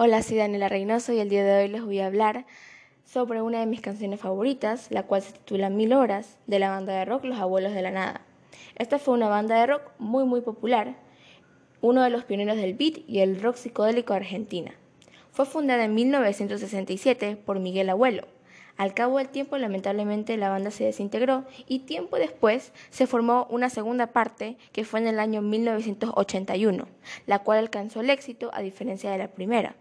Hola, soy Daniela Reynoso y el día de hoy les voy a hablar sobre una de mis canciones favoritas, la cual se titula Mil Horas, de la banda de rock Los Abuelos de la Nada. Esta fue una banda de rock muy muy popular, uno de los pioneros del beat y el rock psicodélico Argentina. Fue fundada en 1967 por Miguel Abuelo. Al cabo del tiempo, lamentablemente, la banda se desintegró y tiempo después se formó una segunda parte que fue en el año 1981, la cual alcanzó el éxito a diferencia de la primera.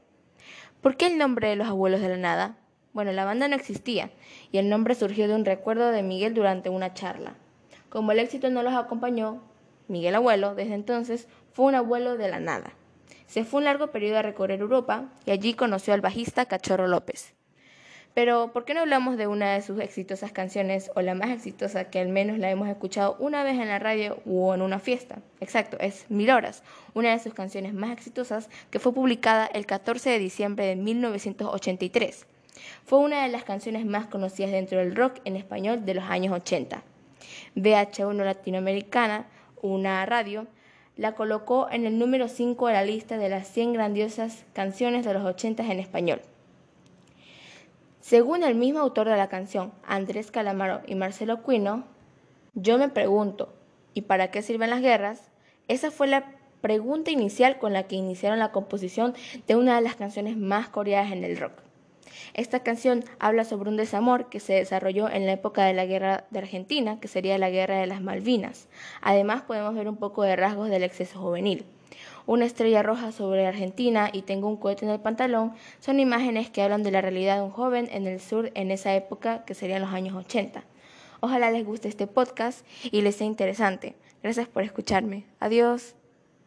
¿Por qué el nombre de los abuelos de la nada? Bueno, la banda no existía y el nombre surgió de un recuerdo de Miguel durante una charla. Como el éxito no los acompañó, Miguel Abuelo, desde entonces, fue un abuelo de la nada. Se fue un largo periodo a recorrer Europa y allí conoció al bajista Cachorro López. Pero, ¿por qué no hablamos de una de sus exitosas canciones o la más exitosa que al menos la hemos escuchado una vez en la radio o en una fiesta? Exacto, es Mil Horas, una de sus canciones más exitosas que fue publicada el 14 de diciembre de 1983. Fue una de las canciones más conocidas dentro del rock en español de los años 80. VH1 Latinoamericana, una radio, la colocó en el número 5 de la lista de las 100 grandiosas canciones de los 80 en español. Según el mismo autor de la canción, Andrés Calamaro y Marcelo Quino, yo me pregunto, ¿y para qué sirven las guerras? Esa fue la pregunta inicial con la que iniciaron la composición de una de las canciones más coreadas en el rock. Esta canción habla sobre un desamor que se desarrolló en la época de la guerra de Argentina, que sería la guerra de las Malvinas. Además podemos ver un poco de rasgos del exceso juvenil una estrella roja sobre Argentina y tengo un cohete en el pantalón, son imágenes que hablan de la realidad de un joven en el sur en esa época que serían los años 80. Ojalá les guste este podcast y les sea interesante. Gracias por escucharme. Adiós.